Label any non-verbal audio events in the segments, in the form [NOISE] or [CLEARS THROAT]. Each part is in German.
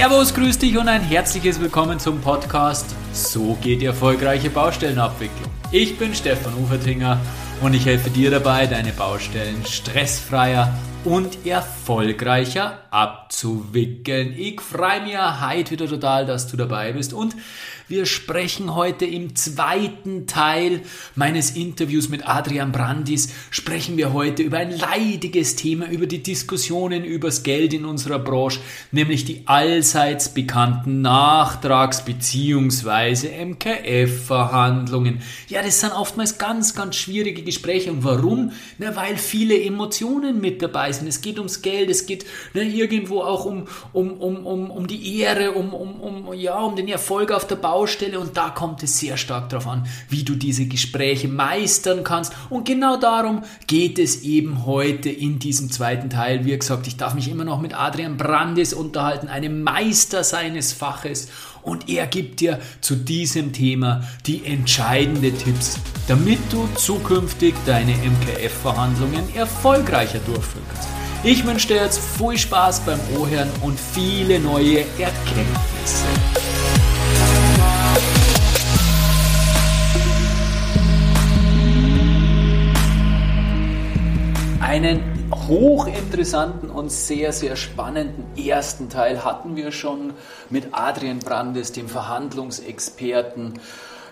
Servus, grüß dich und ein herzliches Willkommen zum Podcast So geht die erfolgreiche Baustellenabwicklung. Ich bin Stefan Ufertinger und ich helfe dir dabei, deine Baustellen stressfreier und erfolgreicher abzuwickeln. Ich freue mich heute wieder total, dass du dabei bist und wir sprechen heute im zweiten Teil meines Interviews mit Adrian Brandis, sprechen wir heute über ein leidiges Thema, über die Diskussionen übers Geld in unserer Branche, nämlich die allseits bekannten Nachtrags- bzw. MKF-Verhandlungen. Ja, das sind oftmals ganz, ganz schwierige Gespräche. Und warum? Na, weil viele Emotionen mit dabei sind. Es geht ums Geld, es geht na, irgendwo auch um, um, um, um, um die Ehre, um, um, um, ja, um den Erfolg auf der Baustelle. Baustelle und da kommt es sehr stark darauf an, wie du diese Gespräche meistern kannst. Und genau darum geht es eben heute in diesem zweiten Teil. Wie gesagt, ich darf mich immer noch mit Adrian Brandes unterhalten, einem Meister seines Faches. Und er gibt dir zu diesem Thema die entscheidenden Tipps, damit du zukünftig deine MKF-Verhandlungen erfolgreicher durchführen kannst. Ich wünsche dir jetzt viel Spaß beim Ohren und viele neue Erkenntnisse. Einen hochinteressanten und sehr, sehr spannenden ersten Teil hatten wir schon mit Adrian Brandes, dem Verhandlungsexperten.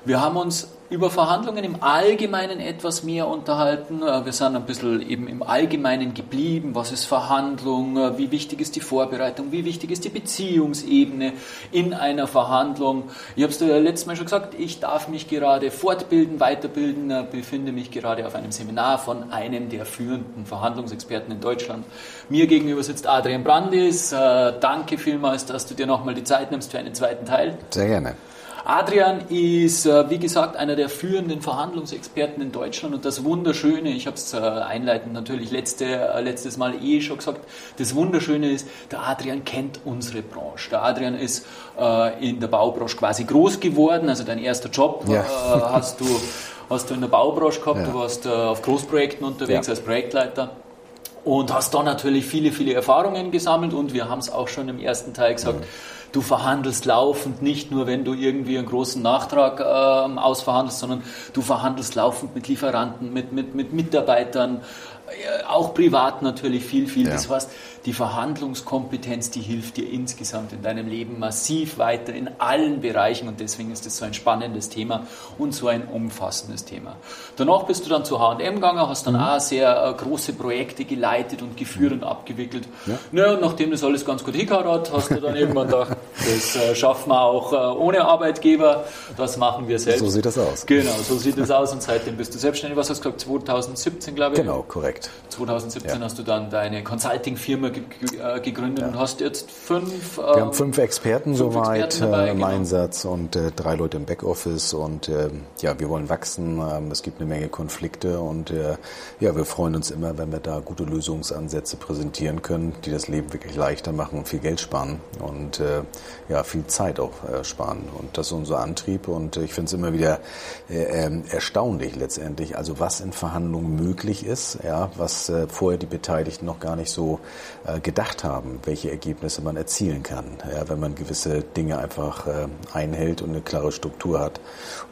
Wir haben uns über Verhandlungen im Allgemeinen etwas mehr unterhalten. Äh, wir sind ein bisschen eben im Allgemeinen geblieben. Was ist Verhandlung? Äh, wie wichtig ist die Vorbereitung? Wie wichtig ist die Beziehungsebene in einer Verhandlung? Ich habe es dir letztes Mal schon gesagt, ich darf mich gerade fortbilden, weiterbilden, äh, befinde mich gerade auf einem Seminar von einem der führenden Verhandlungsexperten in Deutschland. Mir gegenüber sitzt Adrian Brandis. Danke vielmals, dass du dir nochmal die Zeit nimmst für einen zweiten Teil. Sehr gerne. Adrian ist, äh, wie gesagt, einer der führenden Verhandlungsexperten in Deutschland und das Wunderschöne, ich habe es äh, einleitend natürlich letzte, äh, letztes Mal eh schon gesagt, das Wunderschöne ist, der Adrian kennt unsere Branche. Der Adrian ist in der Baubranche quasi groß geworden, also dein erster Job ja. [LAUGHS] hast, du, hast du in der Baubranche gehabt, ja. du warst auf Großprojekten unterwegs ja. als Projektleiter und hast da natürlich viele, viele Erfahrungen gesammelt und wir haben es auch schon im ersten Teil gesagt, mhm du verhandelst laufend, nicht nur wenn du irgendwie einen großen Nachtrag ähm, ausverhandelst, sondern du verhandelst laufend mit Lieferanten, mit, mit, mit Mitarbeitern, äh, auch privat natürlich viel, viel. Ja. Das heißt, die Verhandlungskompetenz, die hilft dir insgesamt in deinem Leben massiv weiter in allen Bereichen und deswegen ist es so ein spannendes Thema und so ein umfassendes Thema. Danach bist du dann zu H&M gegangen, hast dann mhm. auch sehr äh, große Projekte geleitet und geführt und abgewickelt. Ja. Naja, und nachdem das alles ganz gut hingehauen hat, hast du dann [LAUGHS] irgendwann gedacht, das äh, schaffen wir auch äh, ohne Arbeitgeber, das machen wir selbst. So sieht das aus. Genau, so sieht das aus und seitdem bist du selbstständig. Was hast du gesagt, 2017 glaube ich? Genau, korrekt. 2017 ja. hast du dann deine Consulting-Firma äh, gegründet ja. und hast jetzt fünf. Wir haben ähm, fünf Experten fünf soweit Experten dabei, im genau. Einsatz und äh, drei Leute im Backoffice und äh, ja, wir wollen wachsen. Ähm, es gibt eine Menge Konflikte und äh, ja, wir freuen uns immer, wenn wir da gute Lösungsansätze präsentieren können, die das Leben wirklich leichter machen und viel Geld sparen und äh, ja, viel Zeit auch äh, sparen. Und das ist unser Antrieb und ich finde es immer wieder ähm, erstaunlich letztendlich, also was in Verhandlungen möglich ist, ja, was vorher die Beteiligten noch gar nicht so äh, gedacht haben, welche Ergebnisse man erzielen kann, ja, wenn man gewisse Dinge einfach äh, einhält und eine klare Struktur hat.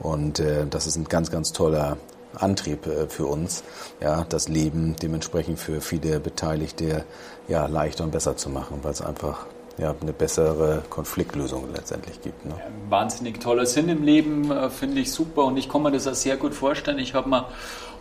Und äh, das ist ein ganz, ganz toller Antrieb äh, für uns, ja, das Leben dementsprechend für viele Beteiligte ja, leichter und besser zu machen, weil es einfach ja, eine bessere Konfliktlösung letztendlich gibt. Ne? wahnsinnig toller Sinn im Leben, äh, finde ich super und ich kann mir das auch sehr gut vorstellen. Ich habe mir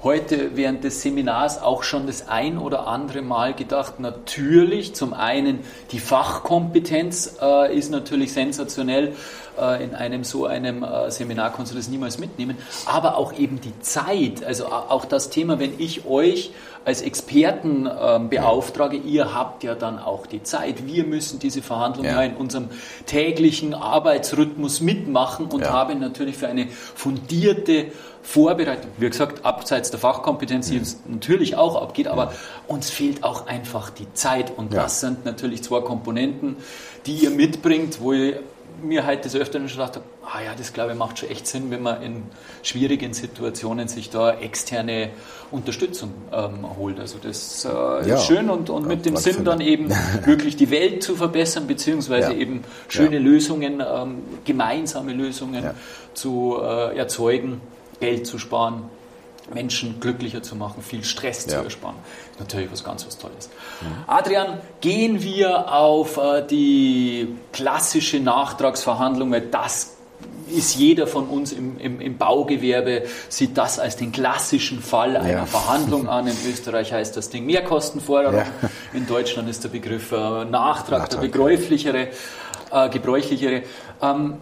heute während des Seminars auch schon das ein oder andere Mal gedacht, natürlich zum einen die Fachkompetenz äh, ist natürlich sensationell. Äh, in einem so einem äh, Seminar kannst du das niemals mitnehmen, aber auch eben die Zeit, also auch das Thema, wenn ich euch als Experten ähm, beauftrage, ihr habt ja dann auch die Zeit. Wir müssen diese Verhandlungen ja. in unserem täglichen Arbeitsrhythmus mitmachen und ja. haben natürlich für eine fundierte Vorbereitung, wie gesagt, abseits der Fachkompetenz, die uns natürlich auch abgeht, aber uns fehlt auch einfach die Zeit. Und das sind natürlich zwei Komponenten, die ihr mitbringt, wo ihr mir halt des Öfteren schon gedacht habe, ah ja, das glaube ich macht schon echt Sinn, wenn man in schwierigen Situationen sich da externe Unterstützung ähm, holt. Also das äh, ja, ist schön und, und mit dem Sinn dann eben [LAUGHS] wirklich die Welt zu verbessern, beziehungsweise ja. eben schöne ja. Lösungen, ähm, gemeinsame Lösungen zu äh, erzeugen, Geld zu sparen. Menschen glücklicher zu machen, viel Stress zu ersparen. Natürlich was ganz was Tolles. Mhm. Adrian, gehen wir auf äh, die klassische Nachtragsverhandlung, weil das ist jeder von uns im, im, im, Baugewerbe, sieht das als den klassischen Fall einer ja. Verhandlung [LAUGHS] an. In Österreich heißt das Ding Mehrkostenforderung. Ja. In Deutschland ist der Begriff äh, Nachtrag, Nachtrag, der begräuflichere, äh, gebräuchlichere. Ähm,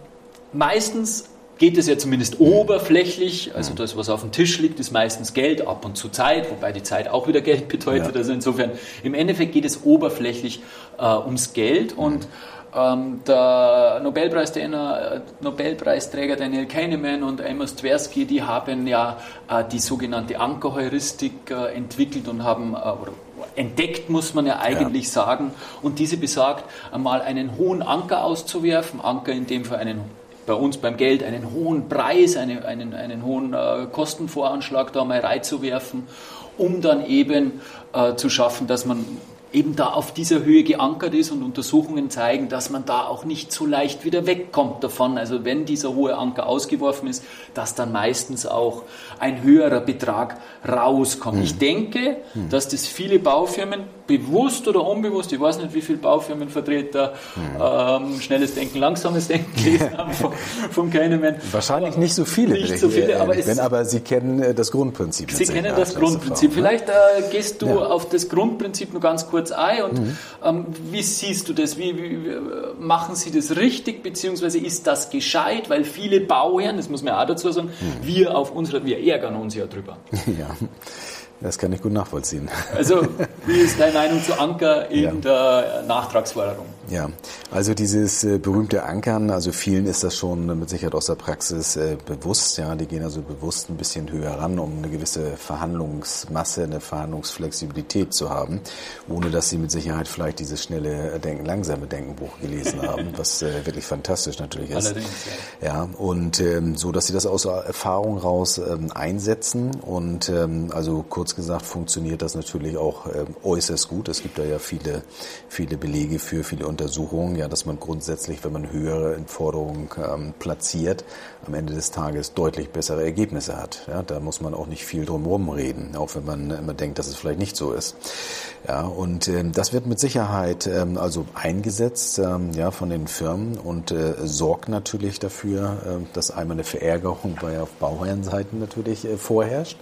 meistens geht es ja zumindest oberflächlich, also das, was auf dem Tisch liegt, ist meistens Geld, ab und zu Zeit, wobei die Zeit auch wieder Geld bedeutet. Ja. Also insofern, im Endeffekt geht es oberflächlich äh, ums Geld und ähm, der Nobelpreisträger, Nobelpreisträger Daniel Kahneman und Amos Tversky, die haben ja äh, die sogenannte Ankerheuristik äh, entwickelt und haben, äh, oder entdeckt, muss man ja eigentlich ja. sagen. Und diese besagt, einmal einen hohen Anker auszuwerfen, Anker in dem Fall einen bei uns beim Geld einen hohen Preis, eine, einen, einen hohen äh, Kostenvoranschlag da mal reinzuwerfen, um dann eben äh, zu schaffen, dass man eben da auf dieser Höhe geankert ist und Untersuchungen zeigen, dass man da auch nicht so leicht wieder wegkommt davon. Also wenn dieser hohe Anker ausgeworfen ist, dass dann meistens auch ein höherer Betrag rauskommt. Hm. Ich denke, hm. dass das viele Baufirmen bewusst oder unbewusst, ich weiß nicht, wie viele Baufirmenvertreter hm. ähm, schnelles Denken, langsames Denken gelesen haben vom, vom Kahneman. Wahrscheinlich nicht so viele, nicht so viele, aber, bin, aber Sie kennen äh, das Grundprinzip. Sie kennen das Grundprinzip. Ne? Vielleicht äh, gehst du ja. auf das Grundprinzip nur ganz kurz ein und mhm. ähm, wie siehst du das? Wie, wie, wie, machen Sie das richtig, beziehungsweise ist das gescheit? Weil viele Bauherren, das muss man auch dazu sagen, mhm. wir auf unsere, wir ärgern uns ja drüber. [LAUGHS] Ja. Das kann ich gut nachvollziehen. Also, wie ist deine Meinung zu Anker in ja. der Nachtragsforderung? Ja, also dieses äh, berühmte Ankern, also vielen ist das schon mit Sicherheit aus der Praxis äh, bewusst. Ja, die gehen also bewusst ein bisschen höher ran, um eine gewisse Verhandlungsmasse, eine Verhandlungsflexibilität zu haben, ohne dass sie mit Sicherheit vielleicht dieses schnelle Denken, langsame Denkenbuch gelesen [LAUGHS] haben, was äh, wirklich fantastisch natürlich ist. Allerdings, ja. ja und ähm, so, dass sie das aus Erfahrung raus ähm, einsetzen und ähm, also kurz gesagt funktioniert das natürlich auch äußerst gut. Es gibt da ja viele, viele Belege für, viele Untersuchungen, ja, dass man grundsätzlich, wenn man höhere Forderungen ähm, platziert, am Ende des Tages deutlich bessere Ergebnisse hat. Ja, da muss man auch nicht viel drum reden, auch wenn man immer denkt, dass es vielleicht nicht so ist. Ja, und ähm, das wird mit Sicherheit ähm, also eingesetzt ähm, ja, von den Firmen und äh, sorgt natürlich dafür, äh, dass einmal eine Verärgerung bei auf Bauherrenseiten natürlich äh, vorherrscht.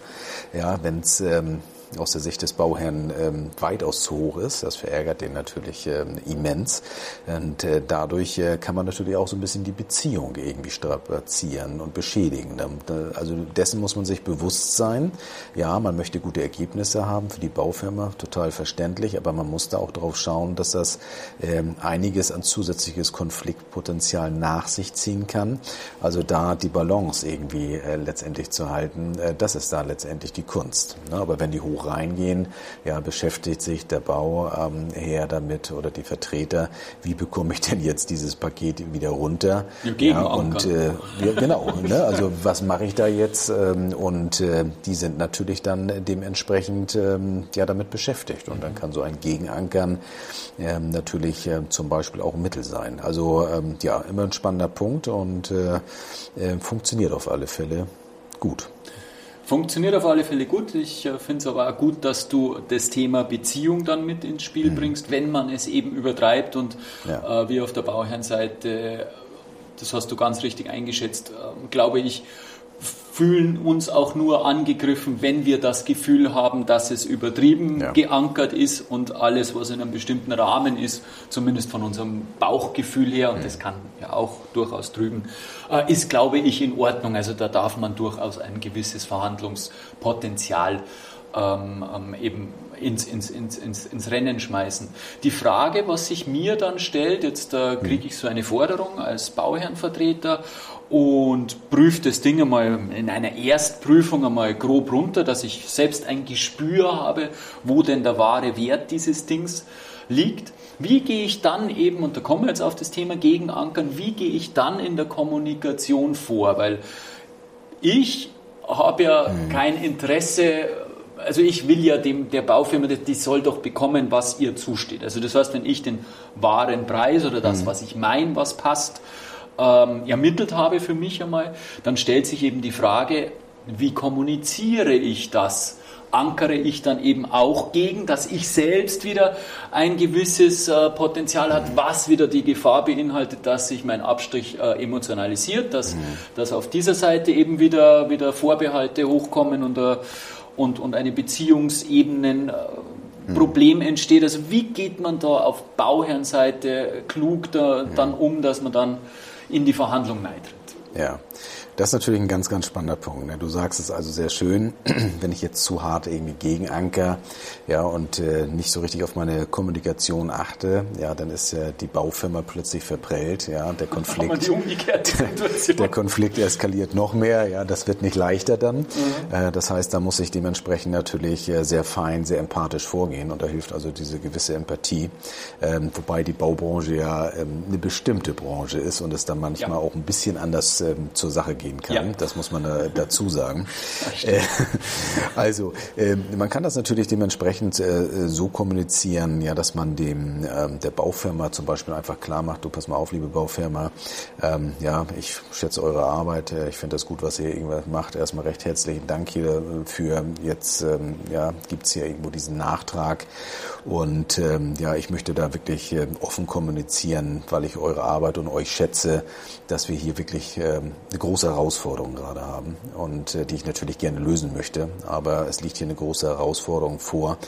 Ja, wenn es ähm, aus der Sicht des Bauherrn ähm, weitaus zu hoch ist. Das verärgert den natürlich ähm, immens. Und äh, dadurch äh, kann man natürlich auch so ein bisschen die Beziehung irgendwie strapazieren und beschädigen. Äh, also dessen muss man sich bewusst sein. Ja, man möchte gute Ergebnisse haben für die Baufirma, total verständlich, aber man muss da auch darauf schauen, dass das ähm, einiges an zusätzliches Konfliktpotenzial nach sich ziehen kann. Also da die Balance irgendwie äh, letztendlich zu halten, äh, das ist da letztendlich die Kunst. Ne? Aber wenn die hoch reingehen, ja, beschäftigt sich der Bauherr ähm, damit oder die Vertreter, wie bekomme ich denn jetzt dieses Paket wieder runter? Ja, und äh, ja, genau, ne? also was mache ich da jetzt? Ähm, und äh, die sind natürlich dann dementsprechend ähm, ja damit beschäftigt und dann kann so ein Gegenankern ähm, natürlich äh, zum Beispiel auch ein Mittel sein. Also ähm, ja, immer ein spannender Punkt und äh, äh, funktioniert auf alle Fälle gut. Funktioniert auf alle Fälle gut. Ich äh, finde es aber auch gut, dass du das Thema Beziehung dann mit ins Spiel mhm. bringst, wenn man es eben übertreibt und ja. äh, wie auf der Bauherrenseite, das hast du ganz richtig eingeschätzt, äh, glaube ich, fühlen uns auch nur angegriffen, wenn wir das Gefühl haben, dass es übertrieben ja. geankert ist und alles, was in einem bestimmten Rahmen ist, zumindest von unserem Bauchgefühl her, und mhm. das kann ja auch durchaus trüben, äh, ist, glaube ich, in Ordnung. Also da darf man durchaus ein gewisses Verhandlungspotenzial ähm, ähm, eben ins, ins, ins, ins, ins Rennen schmeißen. Die Frage, was sich mir dann stellt, jetzt äh, kriege ich so eine Forderung als Bauherrenvertreter und prüfe das Ding einmal in einer Erstprüfung einmal grob runter, dass ich selbst ein Gespür habe, wo denn der wahre Wert dieses Dings liegt. Wie gehe ich dann eben, und da kommen wir jetzt auf das Thema Gegenankern, wie gehe ich dann in der Kommunikation vor? Weil ich habe ja mhm. kein Interesse, also ich will ja dem, der Baufirma, die soll doch bekommen, was ihr zusteht. Also das heißt, wenn ich den wahren Preis oder das, mhm. was ich meine, was passt, ähm, ermittelt habe für mich einmal, dann stellt sich eben die Frage, wie kommuniziere ich das? ankere ich dann eben auch gegen, dass ich selbst wieder ein gewisses äh, Potenzial hat, was wieder die Gefahr beinhaltet, dass sich mein Abstrich äh, emotionalisiert, dass, mhm. dass auf dieser Seite eben wieder, wieder Vorbehalte hochkommen und, äh, und, und eine Beziehungsebenen äh, mhm. Problem entsteht. Also wie geht man da auf Bauherrenseite klug da, mhm. dann um, dass man dann in die Verhandlung neitritt? Ja, das ist natürlich ein ganz, ganz spannender Punkt. Ne? Du sagst es also sehr schön, [CLEARS THROAT] wenn ich jetzt zu hart irgendwie gegenanker ja, und äh, nicht so richtig auf meine Kommunikation achte, ja, dann ist ja die Baufirma plötzlich verprellt. Ja, der [LAUGHS] Konflikt, der, [LAUGHS] der Konflikt eskaliert noch mehr. Ja, das wird nicht leichter dann. Mhm. Äh, das heißt, da muss ich dementsprechend natürlich äh, sehr fein, sehr empathisch vorgehen und da hilft also diese gewisse Empathie. Ähm, wobei die Baubranche ja ähm, eine bestimmte Branche ist und es dann manchmal ja. auch ein bisschen anders ähm, zur Sache geht gehen kann. Ja. Das muss man äh, dazu sagen. Äh, [LAUGHS] also äh, man kann das natürlich dementsprechend äh, so kommunizieren, ja, dass man dem ähm, der Baufirma zum Beispiel einfach klar macht: Du pass mal auf, liebe Baufirma, ähm, ja, ich schätze eure Arbeit, äh, ich finde das gut, was ihr irgendwas macht. Erstmal recht herzlichen Dank hier für jetzt ähm, ja gibt's hier irgendwo diesen Nachtrag und ähm, ja, ich möchte da wirklich äh, offen kommunizieren, weil ich eure Arbeit und euch schätze, dass wir hier wirklich ähm, eine große Herausforderung gerade haben und äh, die ich natürlich gerne lösen möchte. Aber es liegt hier eine große Herausforderung vor,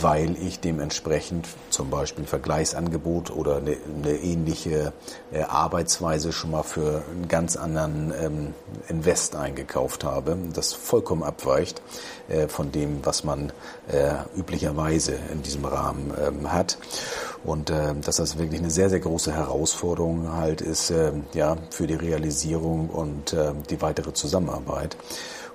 weil ich dementsprechend zum Beispiel ein Vergleichsangebot oder eine, eine ähnliche äh, Arbeitsweise schon mal für einen ganz anderen ähm, Invest eingekauft habe, das vollkommen abweicht äh, von dem, was man äh, üblicherweise in diesem Rahmen ähm, hat. Und äh, dass das wirklich eine sehr, sehr große Herausforderung halt ist, äh, ja, für die Realisierung und äh, die weitere Zusammenarbeit.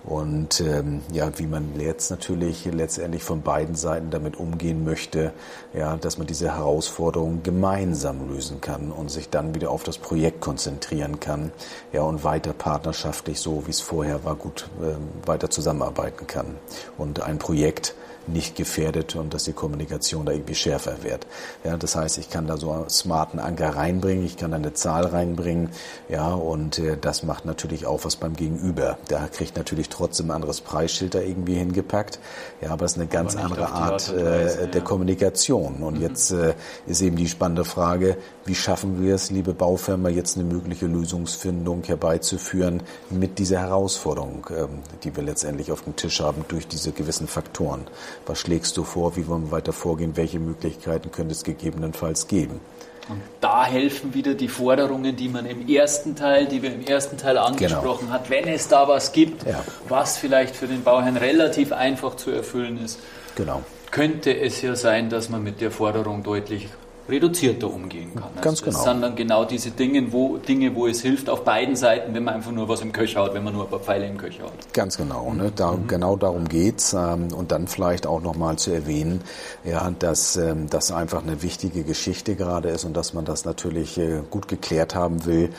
Und ähm, ja, wie man jetzt natürlich letztendlich von beiden Seiten damit umgehen möchte, ja, dass man diese Herausforderungen gemeinsam lösen kann und sich dann wieder auf das Projekt konzentrieren kann, ja, und weiter partnerschaftlich, so wie es vorher war, gut äh, weiter zusammenarbeiten kann. Und ein Projekt nicht gefährdet und dass die Kommunikation da irgendwie schärfer wird. Ja, das heißt, ich kann da so einen smarten Anker reinbringen, ich kann da eine Zahl reinbringen, ja, und äh, das macht natürlich auch was beim Gegenüber. Der kriegt natürlich trotzdem ein anderes Preisschild da irgendwie hingepackt, ja, aber es ist eine ganz andere Art äh, der Kommunikation. Und mhm. jetzt äh, ist eben die spannende Frage, wie schaffen wir es, liebe Baufirma, jetzt eine mögliche Lösungsfindung herbeizuführen mit dieser Herausforderung, ähm, die wir letztendlich auf dem Tisch haben durch diese gewissen Faktoren. Was schlägst du vor? Wie wollen wir weiter vorgehen? Welche Möglichkeiten könnte es gegebenenfalls geben? Und da helfen wieder die Forderungen, die man im ersten Teil, die wir im ersten Teil angesprochen genau. hat, wenn es da was gibt, ja. was vielleicht für den Bauherrn relativ einfach zu erfüllen ist. Genau. Könnte es ja sein, dass man mit der Forderung deutlich reduzierter umgehen kann. Also Ganz genau. Das sind dann genau diese Dinge wo, Dinge, wo es hilft auf beiden Seiten, wenn man einfach nur was im Köcher hat, wenn man nur ein paar Pfeile im Köcher hat. Ganz genau. Ne? Da, mhm. Genau darum geht's ähm, Und dann vielleicht auch nochmal zu erwähnen, ja, dass ähm, das einfach eine wichtige Geschichte gerade ist und dass man das natürlich äh, gut geklärt haben will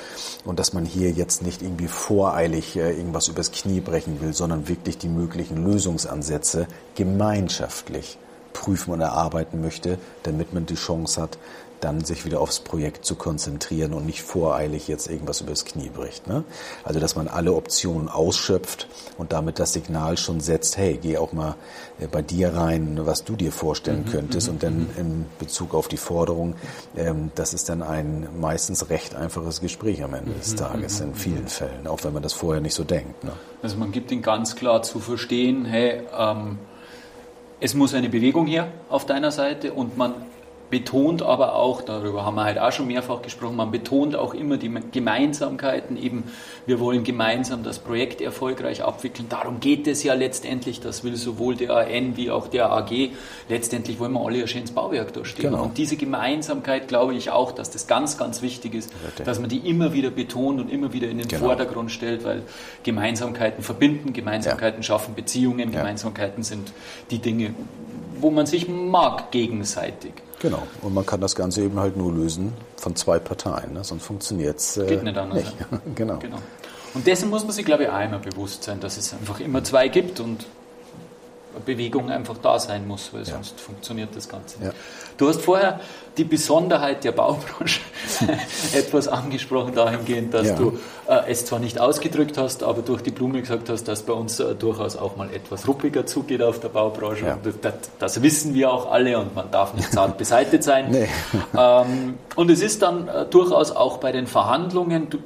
und dass man hier jetzt nicht irgendwie voreilig äh, irgendwas übers Knie brechen will, sondern wirklich die möglichen Lösungsansätze gemeinschaftlich prüfen und erarbeiten möchte, damit man die Chance hat, dann sich wieder aufs Projekt zu konzentrieren und nicht voreilig jetzt irgendwas übers Knie bricht. Ne? Also dass man alle Optionen ausschöpft und damit das Signal schon setzt, hey, geh auch mal äh, bei dir rein, was du dir vorstellen mhm, könntest. Mhm, und dann mhm. in Bezug auf die Forderung, ähm, das ist dann ein meistens recht einfaches Gespräch am Ende des Tages in vielen Fällen, auch wenn man das vorher nicht so denkt. Ne? Also man gibt ihnen ganz klar zu verstehen, hey, ähm, es muss eine Bewegung her auf deiner Seite und man betont aber auch, darüber haben wir halt auch schon mehrfach gesprochen, man betont auch immer die Gemeinsamkeiten, eben wir wollen gemeinsam das Projekt erfolgreich abwickeln. Darum geht es ja letztendlich, das will sowohl der AN wie auch der AG. Letztendlich wollen wir alle ein schönes Bauwerk durchstehen. Genau. Und diese Gemeinsamkeit glaube ich auch, dass das ganz, ganz wichtig ist, dass man die immer wieder betont und immer wieder in den genau. Vordergrund stellt, weil Gemeinsamkeiten verbinden, Gemeinsamkeiten ja. schaffen Beziehungen, ja. Gemeinsamkeiten sind die Dinge, wo man sich mag gegenseitig. Genau, und man kann das Ganze eben halt nur lösen von zwei Parteien, ne? sonst funktioniert es äh, Geht nicht anders. Nicht. [LAUGHS] genau. genau. Und dessen muss man sich, glaube ich, einmal bewusst sein, dass es einfach immer zwei gibt und Bewegung einfach da sein muss, weil ja. sonst funktioniert das Ganze nicht. Ja. Du hast vorher die Besonderheit der Baubranche [LAUGHS] etwas angesprochen, dahingehend, dass ja. du äh, es zwar nicht ausgedrückt hast, aber durch die Blume gesagt hast, dass bei uns äh, durchaus auch mal etwas ruppiger zugeht auf der Baubranche. Das, das, wissen wir auch alle und man darf nicht zart [LAUGHS] beseitigt sein. Nee. Ähm, und es ist dann äh, durchaus auch bei den Verhandlungen, du,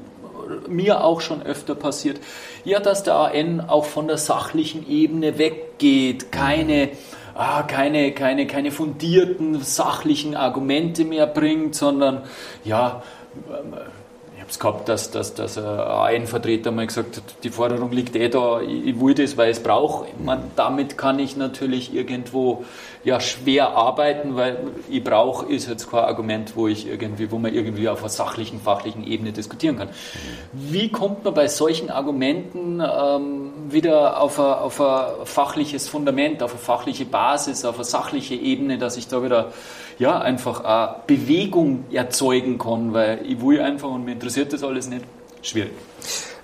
mir auch schon öfter passiert, ja, dass der AN auch von der sachlichen Ebene weggeht, keine ah, keine, keine, keine fundierten sachlichen Argumente mehr bringt, sondern ja, es gehabt, dass, dass, dass ein Vertreter mal gesagt hat, die Forderung liegt eh da, ich, will das, weil ich es brauche. Damit kann ich natürlich irgendwo ja schwer arbeiten, weil ich brauche, ist jetzt kein Argument, wo ich irgendwie, wo man irgendwie auf einer sachlichen, fachlichen Ebene diskutieren kann. Wie kommt man bei solchen Argumenten ähm, wieder auf ein, auf ein fachliches Fundament, auf eine fachliche Basis, auf eine sachliche Ebene, dass ich da wieder ja, einfach eine Bewegung erzeugen kann, weil ich will einfach und mir interessiert das alles nicht. Schwierig.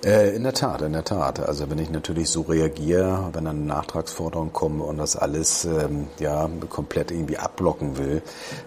Äh, in der Tat, in der Tat. Also wenn ich natürlich so reagiere, wenn dann Nachtragsforderungen kommen und das alles ähm, ja komplett irgendwie abblocken will,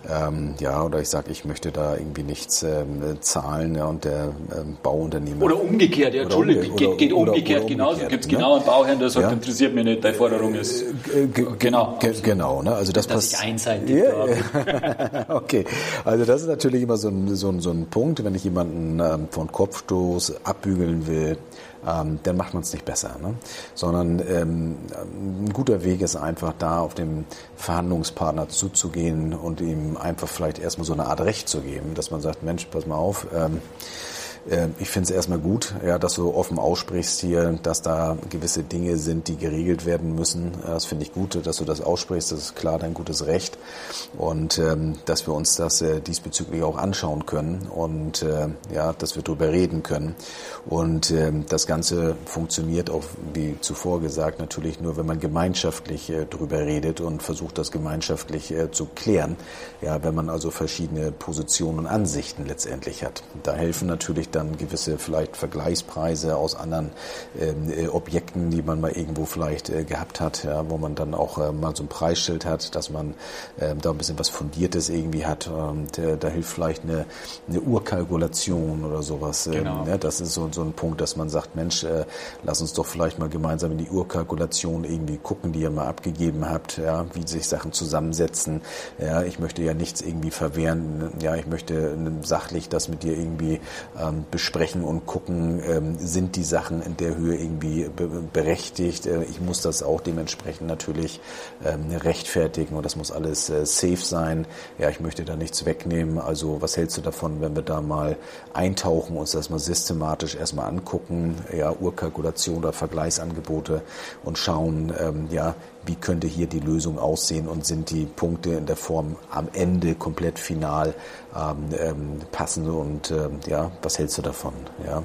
ähm, ja, oder ich sage, ich möchte da irgendwie nichts ähm, zahlen ja, und der ähm, Bauunternehmer oder umgekehrt, ja, Entschuldigung, geht, geht oder, umgekehrt oder genauso. Gibt es ne? genau einen Bauherrn, der sagt, ja? interessiert mich nicht, deine Forderung ist äh, genau, genau, ne? Also das passt. einseitig. Yeah. [LAUGHS] okay, also das ist natürlich immer so ein, so ein, so ein Punkt, wenn ich jemanden ähm, von Kopfstoß abbügeln will will, ähm, dann macht man es nicht besser. Ne? Sondern ähm, ein guter Weg ist einfach da auf den Verhandlungspartner zuzugehen und ihm einfach vielleicht erstmal so eine Art Recht zu geben, dass man sagt, Mensch, pass mal auf, ähm, ich finde es erstmal gut, ja, dass du offen aussprichst hier, dass da gewisse Dinge sind, die geregelt werden müssen. Das finde ich gut, dass du das aussprichst. Das ist klar dein gutes Recht. Und ähm, dass wir uns das äh, diesbezüglich auch anschauen können und äh, ja, dass wir darüber reden können. Und ähm, das Ganze funktioniert auch, wie zuvor gesagt, natürlich nur, wenn man gemeinschaftlich äh, darüber redet und versucht, das gemeinschaftlich äh, zu klären. Ja, wenn man also verschiedene Positionen und Ansichten letztendlich hat. Da helfen natürlich dann gewisse vielleicht Vergleichspreise aus anderen ähm, äh, Objekten, die man mal irgendwo vielleicht äh, gehabt hat, ja, wo man dann auch äh, mal so ein Preisschild hat, dass man äh, da ein bisschen was Fundiertes irgendwie hat. Und äh, da hilft vielleicht eine, eine Urkalkulation oder sowas. Ähm, genau. ja, das ist so, so ein Punkt, dass man sagt, Mensch, äh, lass uns doch vielleicht mal gemeinsam in die Urkalkulation irgendwie gucken, die ihr mal abgegeben habt, ja, wie sich Sachen zusammensetzen. Ja, ich möchte ja nichts irgendwie verwehren. Ja, ich möchte äh, sachlich das mit dir irgendwie ähm, besprechen und gucken, ähm, sind die Sachen in der Höhe irgendwie berechtigt. Äh, ich muss das auch dementsprechend natürlich ähm, rechtfertigen und das muss alles äh, safe sein. Ja, ich möchte da nichts wegnehmen. Also was hältst du davon, wenn wir da mal eintauchen, uns das mal systematisch erstmal angucken, ja, Urkalkulation oder Vergleichsangebote und schauen, ähm, ja, wie könnte hier die Lösung aussehen und sind die Punkte in der Form am Ende komplett final ähm, ähm, passend und äh, ja, was hältst du davon? Ja?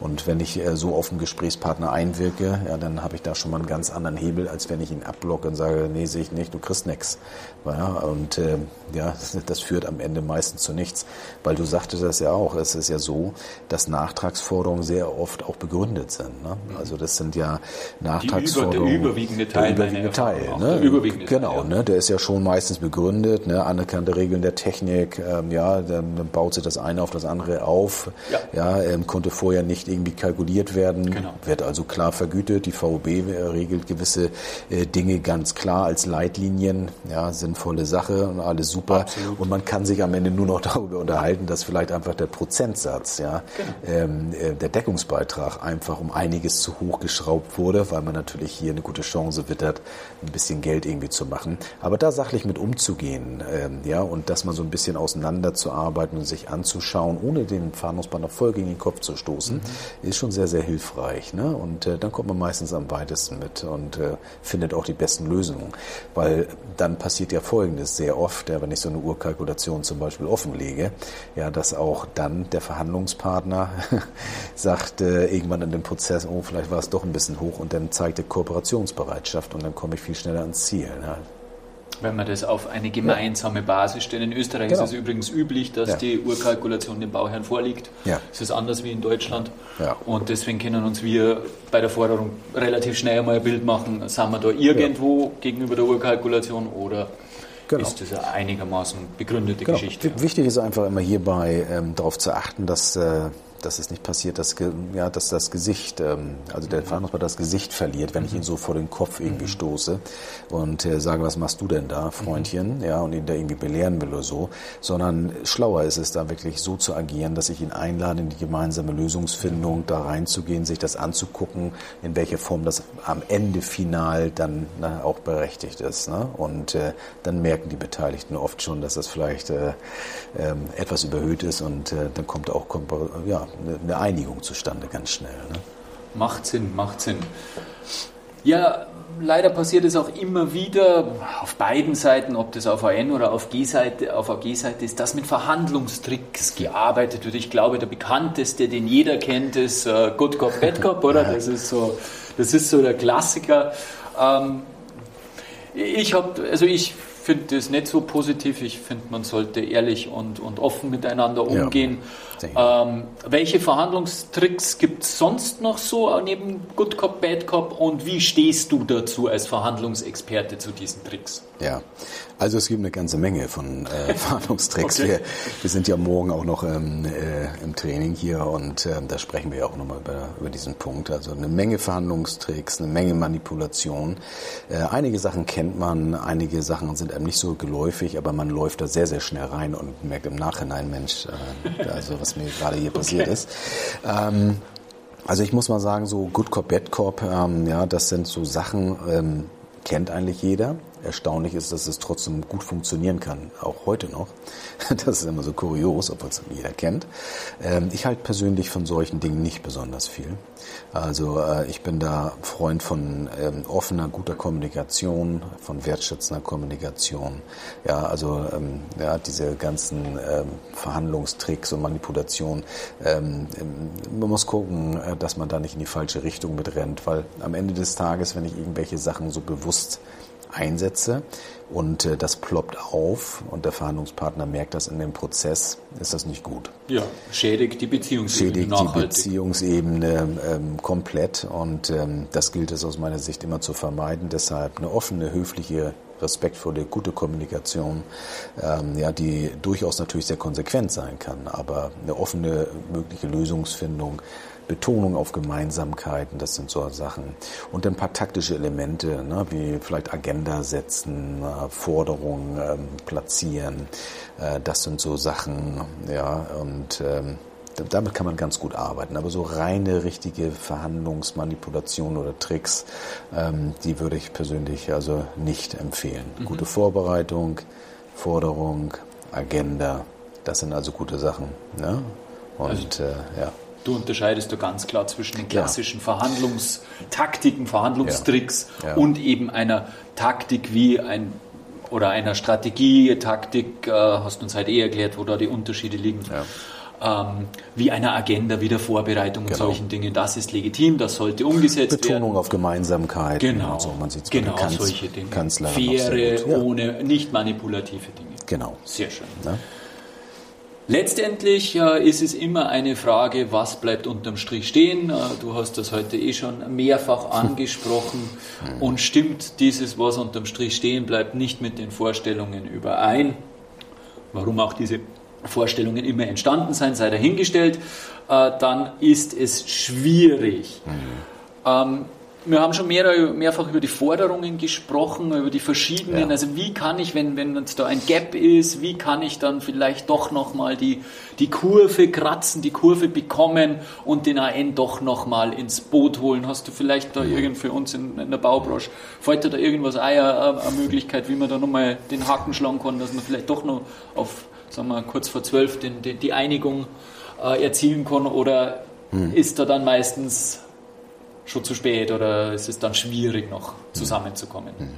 Und wenn ich äh, so auf den Gesprächspartner einwirke, ja, dann habe ich da schon mal einen ganz anderen Hebel, als wenn ich ihn abblocke und sage, nee, sehe ich nicht, du kriegst nichts. Ja, und äh, ja, [LAUGHS] das führt am Ende meistens zu nichts, weil du sagtest das ja auch, es ist ja so, dass Nachtragsforderungen sehr oft auch begründet sind. Ne? Also das sind ja Nachtragsforderungen. der überwiegende Teil. Der überwiegende Teil, ne? Der überwiegende genau, Teil, ja. ne? der ist ja schon meistens begründet, ne? anerkannte Regeln der Technik, ähm, ja, dann baut sich das eine auf das andere auf. Ja, ja ähm, konnte vorher nicht irgendwie kalkuliert werden, genau. wird also klar vergütet. Die VOB regelt gewisse äh, Dinge ganz klar als Leitlinien. Ja, sinnvolle Sache und alles super. Absolut. Und man kann sich am Ende nur noch [LAUGHS] darüber unterhalten, dass vielleicht einfach der Prozentsatz, ja, genau. ähm, äh, der Deckungsbeitrag einfach um einiges zu hoch geschraubt wurde, weil man natürlich hier eine gute Chance wittert, ein bisschen Geld irgendwie zu machen. Aber da sachlich mit umzugehen, ähm, ja, und das mal so ein bisschen auseinanderzuarbeiten und sich anzuschauen, ohne den Fahndungsbanner voll gegen den Kopf zu stoßen, mhm. ist schon sehr, sehr hilfreich. Ne? Und äh, dann kommt man meistens am weitesten mit und äh, findet auch die besten Lösungen. Weil dann passiert ja Folgendes sehr oft, ja, wenn ich so eine Urkalkulation zum Beispiel offenlege, ja, dass auch dann der Verhandlungspartner [LAUGHS] sagt äh, irgendwann in dem Prozess, oh, vielleicht war es doch ein bisschen hoch und dann zeigt er Kooperationsbereitschaft und dann komme ich viel schneller ans Ziel. Ne? Wenn man das auf eine gemeinsame Basis stellt. In Österreich genau. ist es übrigens üblich, dass ja. die Urkalkulation dem Bauherrn vorliegt. Ja. Das ist anders wie in Deutschland. Ja. Und deswegen können uns wir bei der Forderung relativ schnell einmal ein Bild machen, sind wir da irgendwo gegenüber der Urkalkulation oder Genau. ist das eine einigermaßen begründete genau. Geschichte. Wichtig ist einfach immer hierbei ähm, darauf zu achten, dass äh, dass es nicht passiert, dass, ja, dass das Gesicht, ähm, also der Verhandlungspartner das Gesicht verliert, wenn ich ihn so vor den Kopf irgendwie mhm. stoße und äh, sage, was machst du denn da, Freundchen, mhm. ja, und ihn da irgendwie belehren will oder so, sondern schlauer ist es da wirklich so zu agieren, dass ich ihn einlade, in die gemeinsame Lösungsfindung da reinzugehen, sich das anzugucken, in welcher Form das am Ende final dann na, auch berechtigt ist. Ne? Und äh, dann merken die Beteiligten oft schon, dass das vielleicht äh, äh, etwas überhöht ist und äh, dann kommt auch ja, eine Einigung zustande ganz schnell. Ne? Macht Sinn, macht Sinn. Ja, leider passiert es auch immer wieder auf beiden Seiten, ob das auf AN oder auf G-Seite, auf AG-Seite ist, dass mit Verhandlungstricks gearbeitet wird. Ich glaube, der bekannteste, den jeder kennt, ist äh, Good Cop, Bad Cop, oder? Das ist so, das ist so der Klassiker. Ähm, ich habe, also ich finde das nicht so positiv. Ich finde, man sollte ehrlich und, und offen miteinander umgehen. Ja, ähm, welche Verhandlungstricks gibt es sonst noch so neben Good Cop, Bad Cop und wie stehst du dazu als Verhandlungsexperte zu diesen Tricks? Ja, also es gibt eine ganze Menge von äh, [LAUGHS] Verhandlungstricks. okay. wir, wir, sind ja morgen auch noch ähm, äh, im Training hier und äh, da sprechen wir ja auch nochmal über, über diesen Punkt. Also eine Menge Verhandlungstricks, eine Menge Manipulation. Äh, einige Sachen kennt man, einige Sachen sind einem nicht so geläufig, aber man läuft da sehr, sehr schnell rein und merkt im Nachhinein, Mensch, äh, also was mir gerade hier passiert okay. ist. Ähm, also ich muss mal sagen, so Good Cop, Bad Cop, ähm, ja, das sind so Sachen, ähm, kennt eigentlich jeder erstaunlich ist, dass es trotzdem gut funktionieren kann, auch heute noch. [LAUGHS] Das ist immer so kurios, obwohl es jeder kennt. Ähm, ich halte persönlich von solchen Dingen nicht besonders viel. Also äh, ich bin da Freund von ähm, offener, guter Kommunikation, von wertschätzender Kommunikation. Ja, also ähm, ja, diese ganzen Verhandlungstricks und Manipulationen. Man muss gucken, äh, dass man da nicht in die falsche Richtung mitrennt, weil am Ende des Tages, wenn ich irgendwelche Sachen so bewusst einsetze und äh, das ploppt auf und der Verhandlungspartner merkt das in dem Prozess, ist das nicht gut. Ja, schädigt die Beziehungsebene. Schädigt nachhaltig. die Beziehungsebene ähm, komplett und ähm, das gilt es aus meiner Sicht immer zu vermeiden. Deshalb eine offene, höfliche respektvolle, gute Kommunikation, ähm, ja, die durchaus natürlich sehr konsequent sein kann, aber eine offene mögliche Lösungsfindung Betonung auf Gemeinsamkeiten, das sind so Sachen. Und ein paar taktische Elemente, ne, wie vielleicht Agenda setzen, äh, Forderungen ähm, platzieren, äh, das sind so Sachen, ja, und ähm, damit kann man ganz gut arbeiten. Aber so reine, richtige Verhandlungsmanipulation oder Tricks, ähm, die würde ich persönlich also nicht empfehlen. Mhm. Gute Vorbereitung, Forderung, Agenda, das sind also gute Sachen. Ne? Und also, äh, ja. Du unterscheidest du ganz klar zwischen den klassischen ja. Verhandlungstaktiken, Verhandlungstricks ja. Ja. und eben einer Taktik wie ein oder einer Strategie, Taktik, äh, hast du uns halt eh erklärt, wo da die Unterschiede liegen. Ähm, wie einer Agenda, wie der Vorbereitung genau. und solchen Dingen. Das ist legitim, das sollte umgesetzt Betonung werden. Betonung auf Gemeinsamkeit. Genau, so. man sieht genau Kanz solche Dinge. Kanzler Faire, ohne, nicht manipulative Dinge. Genau. Sehr schön. Na? Letztendlich äh, ist es immer eine Frage, was bleibt unterm Strich stehen. Äh, du hast das heute eh schon mehrfach [LAUGHS] angesprochen. Und stimmt dieses, was unterm Strich stehen bleibt, nicht mit den Vorstellungen überein? Warum auch diese Vorstellungen immer entstanden sein, sei dahingestellt. Äh, dann ist es schwierig. Mhm. Ähm, wir haben schon mehr, mehrfach über die Forderungen gesprochen, über die verschiedenen. Ja. Also wie kann ich, wenn, wenn uns da ein Gap ist, wie kann ich dann vielleicht doch nochmal die, die Kurve kratzen, die Kurve bekommen und den AN doch nochmal ins Boot holen? Hast du vielleicht da irgend für uns in, in der Baubranche, fällt dir da irgendwas ein, eine, eine Möglichkeit, wie man da nochmal den Haken schlagen kann, dass man vielleicht doch noch auf, sagen wir, kurz vor zwölf den, den, die Einigung äh, erzielen kann oder hm. ist da dann meistens schon zu spät oder ist es dann schwierig noch zusammenzukommen? Hm.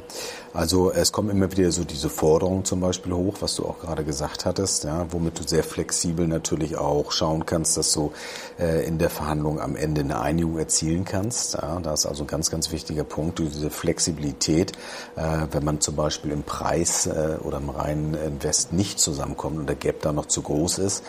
Also es kommen immer wieder so diese Forderungen zum Beispiel hoch, was du auch gerade gesagt hattest, ja, womit du sehr flexibel natürlich auch schauen kannst, dass du äh, in der Verhandlung am Ende eine Einigung erzielen kannst. Ja. Da ist also ein ganz, ganz wichtiger Punkt, diese Flexibilität, äh, wenn man zum Beispiel im Preis äh, oder im reinen Invest nicht zusammenkommt und der Gap da noch zu groß ist.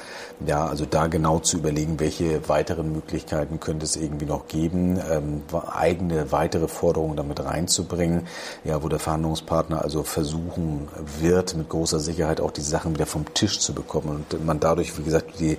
Ja, also da genau zu überlegen, welche weiteren Möglichkeiten könnte es irgendwie noch geben, ähm, eigene weitere Forderungen damit reinzubringen, ja, wo der Verhandlung Verhandlungspartner also versuchen wird, mit großer Sicherheit auch die Sachen wieder vom Tisch zu bekommen und man dadurch, wie gesagt, die,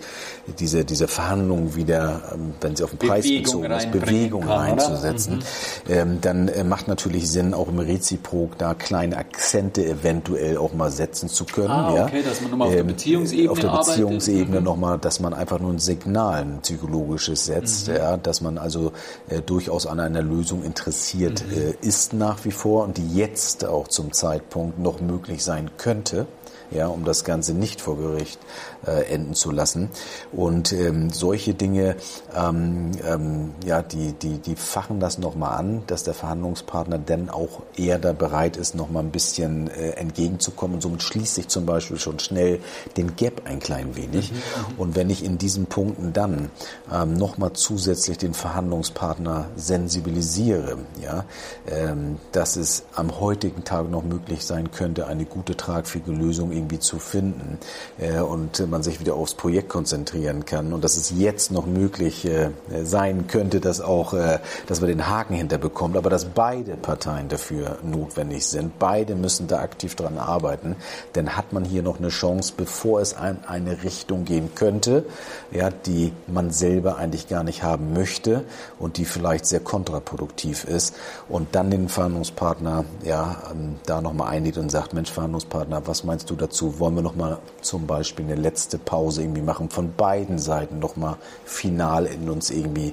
diese, diese Verhandlungen wieder, ähm, wenn sie auf den Preis Bewegung bezogen ist, Bewegung kann, reinzusetzen, mhm. ähm, dann äh, macht natürlich Sinn, auch im Reziprok da kleine Akzente eventuell auch mal setzen zu können. Ah, okay, ja. dass man nochmal auf der ähm, Beziehungsebene Auf der Beziehungsebene mhm. nochmal, dass man einfach nur ein Signal, ein psychologisches setzt, mhm. ja, dass man also äh, durchaus an einer Lösung interessiert mhm. äh, ist nach wie vor und die jetzt auch zum Zeitpunkt noch möglich sein könnte ja, um das Ganze nicht vor Gericht äh, enden zu lassen. Und ähm, solche Dinge, ähm, ähm, ja, die, die, die fachen das nochmal an, dass der Verhandlungspartner dann auch eher da bereit ist, nochmal ein bisschen äh, entgegenzukommen. Und somit schließt sich zum Beispiel schon schnell den Gap ein klein wenig. Mhm, mhm. Und wenn ich in diesen Punkten dann ähm, nochmal zusätzlich den Verhandlungspartner sensibilisiere, ja, ähm, dass es am heutigen Tag noch möglich sein könnte, eine gute tragfähige Lösung irgendwie zu finden äh, und man sich wieder aufs Projekt konzentrieren kann und dass es jetzt noch möglich äh, sein könnte, dass auch, äh, dass man den Haken hinterbekommt, aber dass beide Parteien dafür notwendig sind. Beide müssen da aktiv dran arbeiten, denn hat man hier noch eine Chance, bevor es in eine Richtung gehen könnte, ja, die man selber eigentlich gar nicht haben möchte und die vielleicht sehr kontraproduktiv ist und dann den Verhandlungspartner ja ähm, da nochmal einlädt und sagt, Mensch, Verhandlungspartner, was meinst du dazu? Dazu wollen wir noch mal zum Beispiel eine letzte Pause irgendwie machen, von beiden Seiten noch mal final in uns irgendwie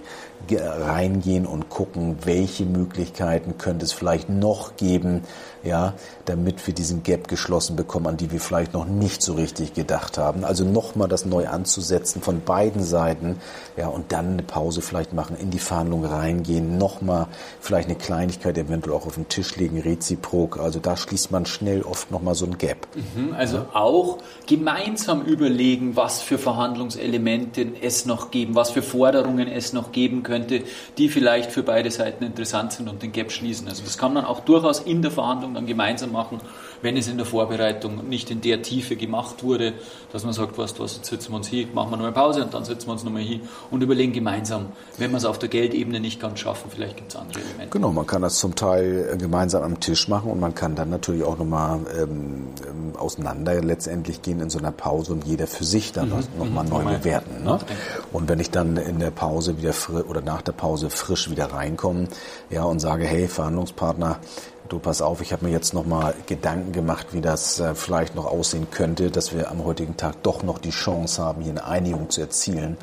reingehen und gucken, welche Möglichkeiten könnte es vielleicht noch geben, ja, damit wir diesen Gap geschlossen bekommen, an die wir vielleicht noch nicht so richtig gedacht haben. Also nochmal das neu anzusetzen von beiden Seiten, ja, und dann eine Pause vielleicht machen, in die Verhandlung reingehen, nochmal vielleicht eine Kleinigkeit eventuell auch auf den Tisch legen, reziprok. Also da schließt man schnell oft nochmal so ein Gap. Mhm, also ja. auch gemeinsam überlegen, was für Verhandlungselemente es noch geben, was für Forderungen es noch geben könnte, die vielleicht für beide Seiten interessant sind und den Gap schließen. Also das kann man auch durchaus in der Verhandlung dann gemeinsam machen, wenn es in der Vorbereitung nicht in der Tiefe gemacht wurde, dass man sagt, weißt du was, jetzt setzen wir uns hier, machen wir nochmal Pause und dann setzen wir uns nochmal hier und überlegen gemeinsam, wenn wir es auf der Geldebene nicht ganz schaffen, vielleicht gibt es andere Elemente. Genau, man kann das zum Teil äh, gemeinsam am Tisch machen und man kann dann natürlich auch nochmal ähm, ähm auseinander letztendlich gehen in so einer Pause und jeder für sich dann mhm. nochmal mhm. neu bewerten. Ne? Und wenn ich dann in der Pause wieder oder nach der Pause frisch wieder reinkomme, ja, und sage, hey, Verhandlungspartner, du pass auf, ich habe mir jetzt nochmal Gedanken gemacht, wie das äh, vielleicht noch aussehen könnte, dass wir am heutigen Tag doch noch die Chance haben, hier eine Einigung zu erzielen.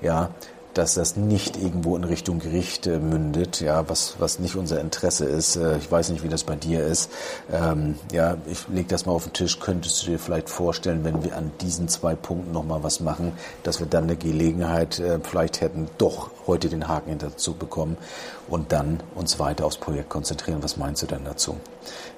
Ja, dass das nicht irgendwo in Richtung Gericht äh, mündet, ja, was, was nicht unser Interesse ist. Äh, ich weiß nicht, wie das bei dir ist. Ähm, ja, ich leg das mal auf den Tisch. Könntest du dir vielleicht vorstellen, wenn wir an diesen zwei Punkten nochmal was machen, dass wir dann eine Gelegenheit äh, vielleicht hätten, doch heute den Haken hinter zu bekommen und dann uns weiter aufs Projekt konzentrieren. Was meinst du denn dazu?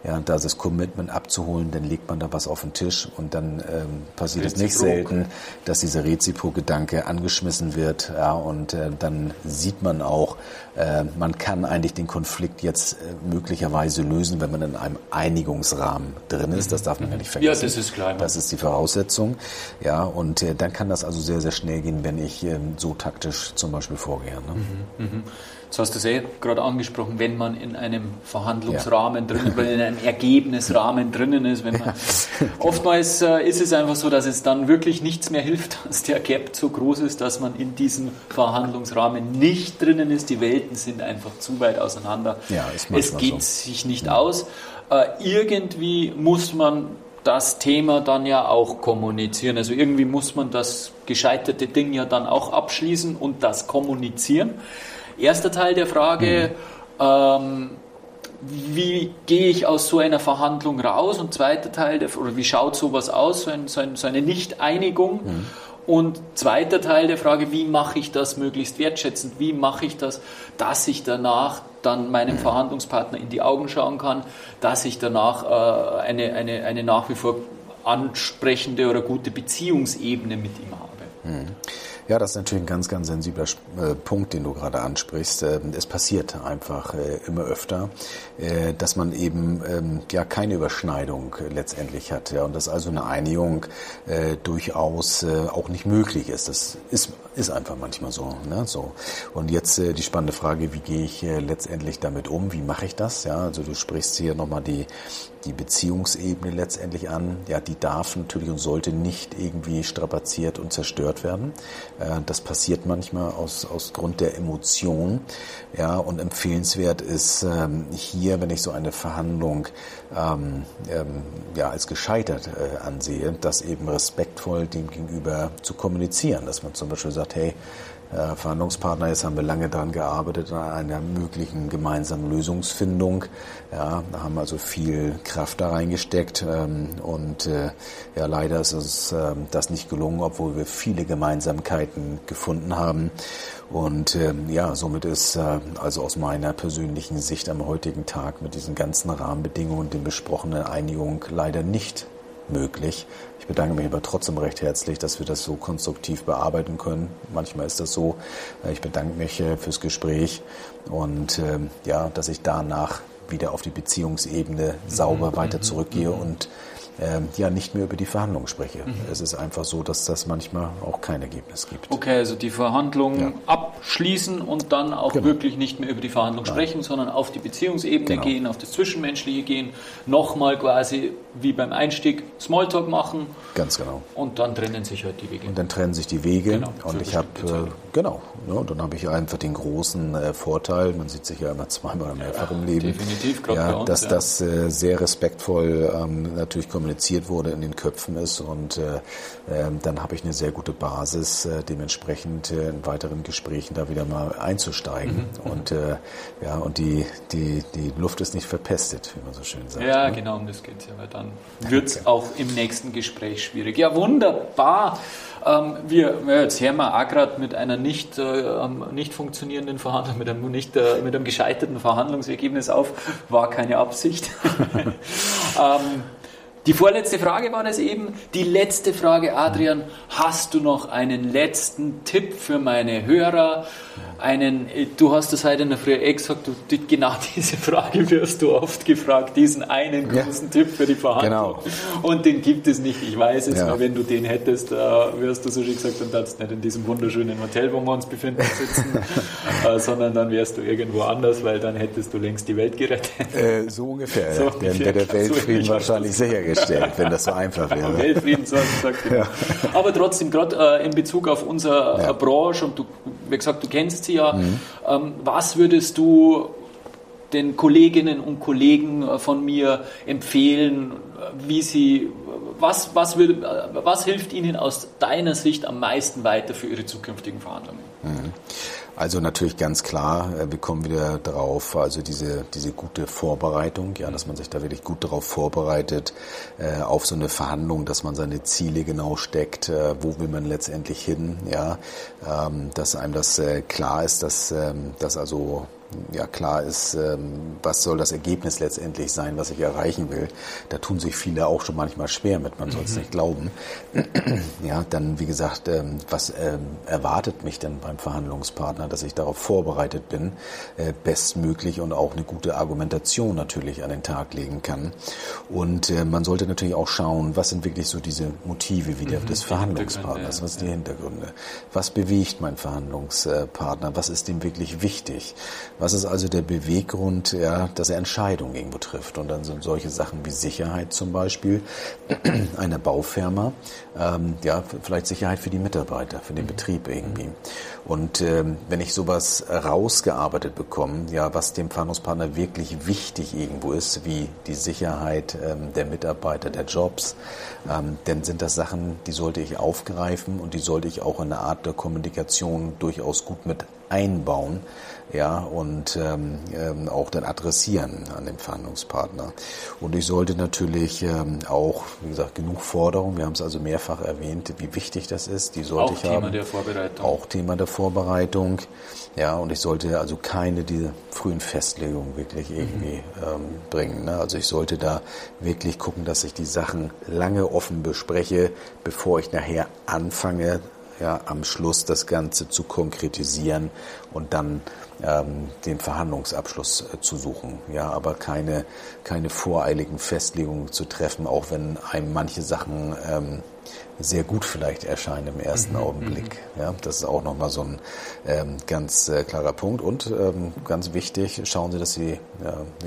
Ja, da das Commitment abzuholen, dann legt man da was auf den Tisch und dann ähm, passiert es nicht selten, dass dieser Rezipo-Gedanke angeschmissen wird. Ja, und äh, dann sieht man auch, äh, man kann eigentlich den Konflikt jetzt äh, möglicherweise lösen, wenn man in einem Einigungsrahmen drin ist. Das darf man ja nicht vergessen. Ja, das ist klar. Das ist die Voraussetzung. Ja, und äh, dann kann das also sehr, sehr schnell gehen, wenn ich ähm, so taktisch zum Beispiel vorgehe. Ne? Mhm, mh. Jetzt hast du es eh gerade angesprochen, wenn man in einem Verhandlungsrahmen ja. drin, in einem [LAUGHS] Ergebnisrahmen drinnen ist, wenn man ja. [LAUGHS] oftmals äh, ist es einfach so, dass es dann wirklich nichts mehr hilft, [LAUGHS] dass der Gap so groß ist, dass man in diesem Verhandlungsrahmen nicht drinnen ist. Die Welten sind einfach zu weit auseinander. Ja, es geht so. sich nicht ja. aus. Äh, irgendwie muss man das Thema dann ja auch kommunizieren. Also irgendwie muss man das gescheiterte Ding ja dann auch abschließen und das kommunizieren. Erster Teil der Frage, mhm. ähm, wie gehe ich aus so einer Verhandlung raus? Und zweiter Teil, der, oder wie schaut sowas aus, so, ein, so, ein, so eine Nicht-Einigung? Mhm. Und zweiter Teil der Frage, wie mache ich das möglichst wertschätzend? Wie mache ich das, dass ich danach dann meinem mhm. Verhandlungspartner in die Augen schauen kann, dass ich danach äh, eine, eine, eine nach wie vor ansprechende oder gute Beziehungsebene mit ihm habe? Mhm. Ja, das ist natürlich ein ganz, ganz sensibler äh, Punkt, den du gerade ansprichst. Ähm, es passiert einfach äh, immer öfter, äh, dass man eben ähm, ja keine Überschneidung letztendlich hat, ja, und dass also eine Einigung durchaus auch nicht möglich ist. Das ist ist einfach manchmal so, ne? so. Und jetzt die spannende Frage: Wie gehe ich letztendlich damit um? Wie mache ich das? Ja, also du sprichst hier nochmal die die Beziehungsebene letztendlich an. Ja, die darf natürlich und sollte nicht irgendwie strapaziert und zerstört werden. Äh, das passiert manchmal aus, aus Grund der Emotion. Ja, und empfehlenswert ist ähm, hier, wenn ich so eine Verhandlung ähm, ähm, ja, als gescheitert äh, ansehe, das eben respektvoll dem gegenüber zu kommunizieren. Dass man zum Beispiel sagt, hey, äh, Verhandlungspartner. Jetzt haben wir lange daran gearbeitet, an einer möglichen gemeinsamen Lösungsfindung. Ja, da haben also viel Kraft da reingesteckt ähm, und äh, ja, leider ist uns äh, das nicht gelungen, obwohl wir viele Gemeinsamkeiten gefunden haben. Und äh, ja, somit ist äh, also aus meiner persönlichen Sicht am heutigen Tag mit diesen ganzen Rahmenbedingungen und den besprochenen Einigung leider nicht möglich. Ich bedanke mich aber trotzdem recht herzlich, dass wir das so konstruktiv bearbeiten können. Manchmal ist das so. Äh, ich bedanke mich äh, fürs Gespräch und ähm, ja, dass ich danach wieder auf die Beziehungsebene sauber mhm, weiter mhm, zurückgehe mhm. und ähm, ja nicht mehr über die Verhandlungen spreche. Mhm. Es ist einfach so, dass das manchmal auch kein Ergebnis gibt. Okay, also die Verhandlungen ja. abschließen und dann auch genau. wirklich nicht mehr über die Verhandlungen sprechen, sondern auf die Beziehungsebene genau. gehen, auf das Zwischenmenschliche gehen, nochmal quasi wie beim Einstieg Smalltalk machen. Ganz genau. Und dann trennen sich halt die Wege. Und dann trennen sich die Wege. Genau, und ich habe, äh, genau, ja, und dann habe ich einfach den großen äh, Vorteil, man sieht sich ja immer zweimal oder mehrfach ja, im Leben. Definitiv, glaube ja, uns, Dass das äh, sehr respektvoll ähm, natürlich kommuniziert kommuniziert wurde, in den Köpfen ist. Und äh, äh, dann habe ich eine sehr gute Basis, äh, dementsprechend äh, in weiteren Gesprächen da wieder mal einzusteigen. Mhm. mhm. Und äh, ja, und die, die, die Luft ist nicht verpestet, wie man so schön sagt. Ja, ne? genau, um das geht es ja, weil dann wird es auch im nächsten Gespräch schwierig. Ja, wunderbar. Ähm, wir, jetzt hören wir auch gerade mit einer nicht, äh, ähm, nicht funktionierenden Verhandlung, mit einem, nicht, äh, mit einem gescheiterten Verhandlungsergebnis auf. War keine Absicht. [LAUGHS] ähm, die vorletzte Frage war das eben. Die letzte Frage, Adrian, hast du noch einen letzten Tipp für meine Hörer? Einen, du hast das heute in der Früh eh gesagt, du, genau [LAUGHS] diese Frage wirst du oft gefragt, diesen einen großen ja. Tipp für die Verhandlung. Genau. Und den gibt es nicht, ich weiß es, ja. weil wenn du den hättest, äh, wirst du so schön gesagt, dann darfst du nicht in diesem wunderschönen Hotel, wo wir uns befinden, sitzen, [LAUGHS] äh, sondern dann wärst du irgendwo anders, weil dann hättest du längst die Welt gerettet. Äh, so ungefähr, so ja. Dann wäre der Weltfrieden so wahrscheinlich sichergestellt, wenn das so einfach wäre. [LAUGHS] Weltfrieden, so gesagt. Genau. Aber trotzdem, gerade äh, in Bezug auf unsere Branche und du, wie gesagt, du kennst sie ja. Mhm. Ähm, was würdest du den Kolleginnen und Kollegen äh, von mir empfehlen, wie sie, was, was, will, äh, was hilft ihnen aus deiner Sicht am meisten weiter für ihre zukünftigen Verhandlungen? Mhm. Also natürlich ganz klar, äh, wir kommen wieder drauf, also diese, diese gute Vorbereitung, ja, dass man sich da wirklich gut darauf vorbereitet, äh, auf so eine Verhandlung, dass man seine Ziele genau steckt, äh, wo will man letztendlich hin, ja, ähm, dass einem das äh, klar ist, dass, ähm, dass also ja klar ist, ähm, was soll das Ergebnis letztendlich sein, was ich erreichen will. Da tun sich viele auch schon manchmal schwer mit, man soll es mhm. nicht glauben. [CLEARS THROAT] ja, dann wie gesagt, ähm, was ähm, erwartet mich denn beim Verhandlungspartner, dass ich darauf vorbereitet bin, äh, bestmöglich und auch eine gute Argumentation natürlich an den Tag legen kann. Und äh, man sollte natürlich auch schauen, was sind wirklich so diese Motive wieder mhm, des Verhandlungspartners, was sind die Hintergründe, was bewegt mein Verhandlungspartner, was ist ihm wirklich wichtig. Was ist also der Beweggrund, ja, dass er Entscheidungen irgendwo trifft? Und dann sind solche Sachen wie Sicherheit zum Beispiel [CLEARS THROAT] einer Baufirma, ähm, ja, vielleicht Sicherheit für die Mitarbeiter, für den Betrieb irgendwie. Und ähm, wenn ich sowas rausgearbeitet bekomme, ja, was dem Verhandlungspartner wirklich wichtig irgendwo ist, wie die Sicherheit ähm, der Mitarbeiter, der Jobs, ähm, dann sind das Sachen, die sollte ich aufgreifen und die sollte ich auch in der Art der Kommunikation durchaus gut mit einbauen ja, und ähm, ähm, auch dann adressieren an den Verhandlungspartner. Und ich sollte natürlich ähm, auch, wie gesagt, genug Forderungen, wir haben es also mehrfach erwähnt, wie wichtig das ist, die sollte auch ich Thema haben. Thema der Vorbereitung. Auch Thema der Vorbereitung, ja, und ich sollte also keine diese frühen Festlegungen wirklich irgendwie mhm. ähm, bringen. Ne? Also ich sollte da wirklich gucken, dass ich die Sachen lange offen bespreche, bevor ich nachher anfange, ja, am Schluss das Ganze zu konkretisieren und dann ähm, den Verhandlungsabschluss äh, zu suchen. Ja, aber keine, keine voreiligen Festlegungen zu treffen, auch wenn einem manche Sachen ähm, sehr gut vielleicht erscheinen im ersten mhm, Augenblick. Mhm. Ja, das ist auch nochmal so ein ähm, ganz äh, klarer Punkt. Und ähm, ganz wichtig, schauen Sie, dass Sie äh,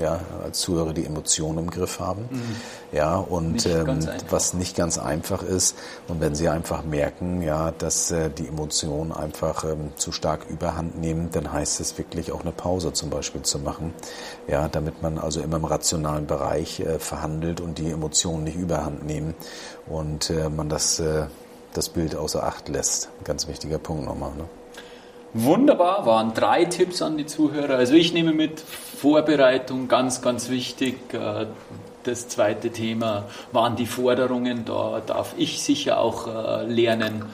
ja, als Zuhörer die Emotionen im Griff haben. Mhm. Ja, und nicht ähm, was nicht ganz einfach ist. Und wenn Sie einfach merken, ja, dass äh, die Emotionen einfach ähm, zu stark überhand nehmen, dann heißt es wirklich auch eine Pause zum Beispiel zu machen. Ja, damit man also immer im rationalen Bereich äh, verhandelt und die Emotionen nicht überhand nehmen und äh, man das, äh, das Bild außer Acht lässt. Ganz wichtiger Punkt nochmal. Ne? Wunderbar, waren drei Tipps an die Zuhörer. Also ich nehme mit Vorbereitung ganz, ganz wichtig. Äh, das zweite Thema waren die Forderungen. Da darf ich sicher auch äh, lernen.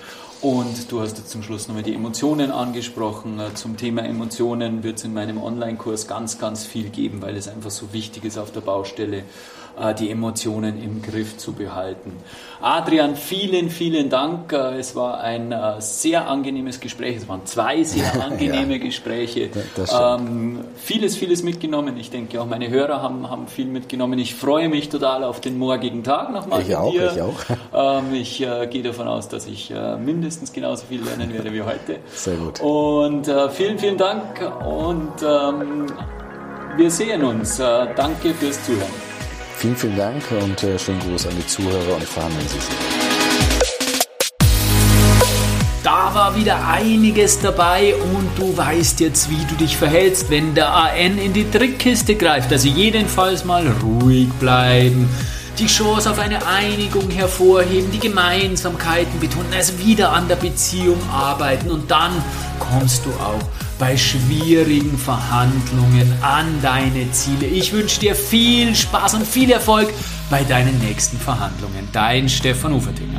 Und du hast jetzt zum Schluss nochmal die Emotionen angesprochen. Äh, zum Thema Emotionen wird es in meinem Online-Kurs ganz, ganz viel geben, weil es einfach so wichtig ist auf der Baustelle. Äh, die Emotionen im Griff zu behalten. Adrian, vielen, vielen Dank. Äh, es war ein äh, sehr angenehmes Gespräch. Es waren zwei sehr [LAUGHS] angenehme ja, Gespräche. Ähm, vieles, vieles mitgenommen. Ich denke auch meine Hörer haben, haben viel mitgenommen. Ich freue mich total auf den morgigen Tag nochmal ich auch, dir. Ich auch. [LAUGHS] Ähm, ich äh, gehe davon aus, dass ich äh, mindestens genauso viel lernen werde wie heute. Sehr gut. Und äh, vielen, vielen Dank und ähm, wir sehen uns. danke fürs Zuhören. Vielen, vielen Dank und äh, schönen Gruß an die Zuhörer und verhandeln Sie sich. Da war wieder einiges dabei und du weißt jetzt, wie du dich verhältst, wenn der AN in die Trickkiste greift. Also jedenfalls mal ruhig bleiben, die Chance auf eine Einigung hervorheben, die Gemeinsamkeiten betonen, also wieder an der Beziehung arbeiten und dann kommst du auch bei schwierigen Verhandlungen an deine Ziele. Ich wünsche dir viel Spaß und viel Erfolg bei deinen nächsten Verhandlungen. Dein Stefan Ufertinger.